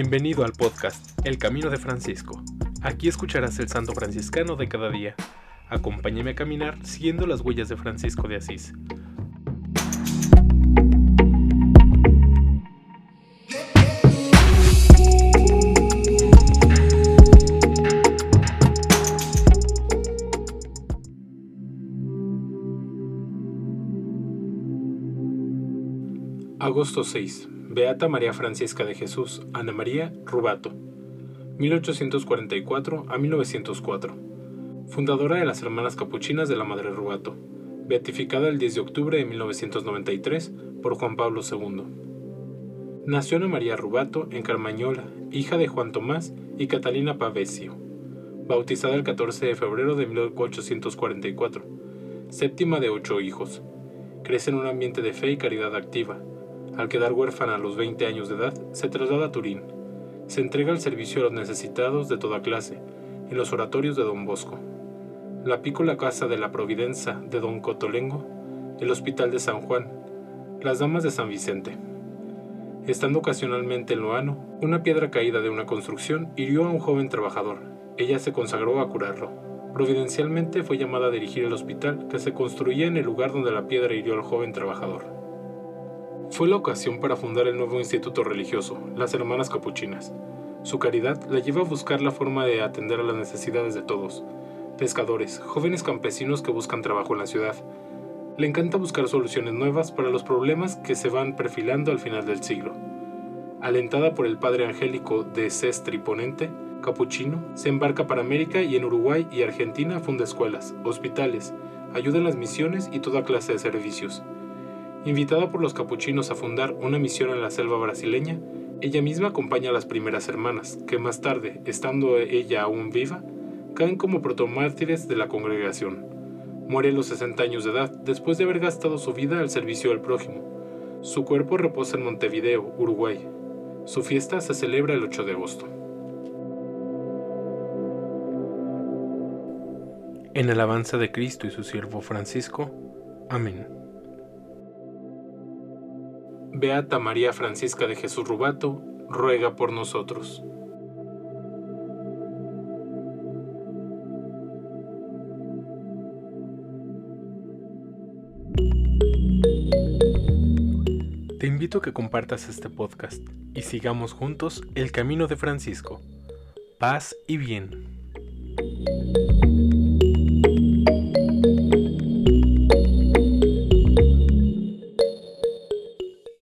Bienvenido al podcast El Camino de Francisco. Aquí escucharás el santo franciscano de cada día. Acompáñame a caminar siguiendo las huellas de Francisco de Asís. Agosto 6. Beata María Francisca de Jesús, Ana María Rubato, 1844 a 1904. Fundadora de las Hermanas Capuchinas de la Madre Rubato, beatificada el 10 de octubre de 1993 por Juan Pablo II. Nació Ana María Rubato en Carmañola, hija de Juan Tomás y Catalina Pavesio, bautizada el 14 de febrero de 1844, séptima de ocho hijos. Crece en un ambiente de fe y caridad activa, al quedar huérfana a los 20 años de edad, se traslada a Turín. Se entrega al servicio a los necesitados de toda clase, en los oratorios de Don Bosco. La pícola casa de la Providencia de Don Cotolengo, el Hospital de San Juan, las Damas de San Vicente. Estando ocasionalmente en Loano, una piedra caída de una construcción hirió a un joven trabajador. Ella se consagró a curarlo. Providencialmente fue llamada a dirigir el hospital que se construía en el lugar donde la piedra hirió al joven trabajador. Fue la ocasión para fundar el nuevo instituto religioso, las Hermanas Capuchinas. Su caridad la lleva a buscar la forma de atender a las necesidades de todos, pescadores, jóvenes campesinos que buscan trabajo en la ciudad. Le encanta buscar soluciones nuevas para los problemas que se van perfilando al final del siglo. Alentada por el padre angélico de Sestri Ponente, capuchino, se embarca para América y en Uruguay y Argentina funda escuelas, hospitales, ayuda en las misiones y toda clase de servicios. Invitada por los capuchinos a fundar una misión en la selva brasileña, ella misma acompaña a las primeras hermanas, que más tarde, estando ella aún viva, caen como protomártires de la congregación. Muere a los 60 años de edad, después de haber gastado su vida al servicio del prójimo. Su cuerpo reposa en Montevideo, Uruguay. Su fiesta se celebra el 8 de agosto. En alabanza de Cristo y su siervo Francisco. Amén. Beata María Francisca de Jesús Rubato, ruega por nosotros. Te invito a que compartas este podcast y sigamos juntos el camino de Francisco. Paz y bien.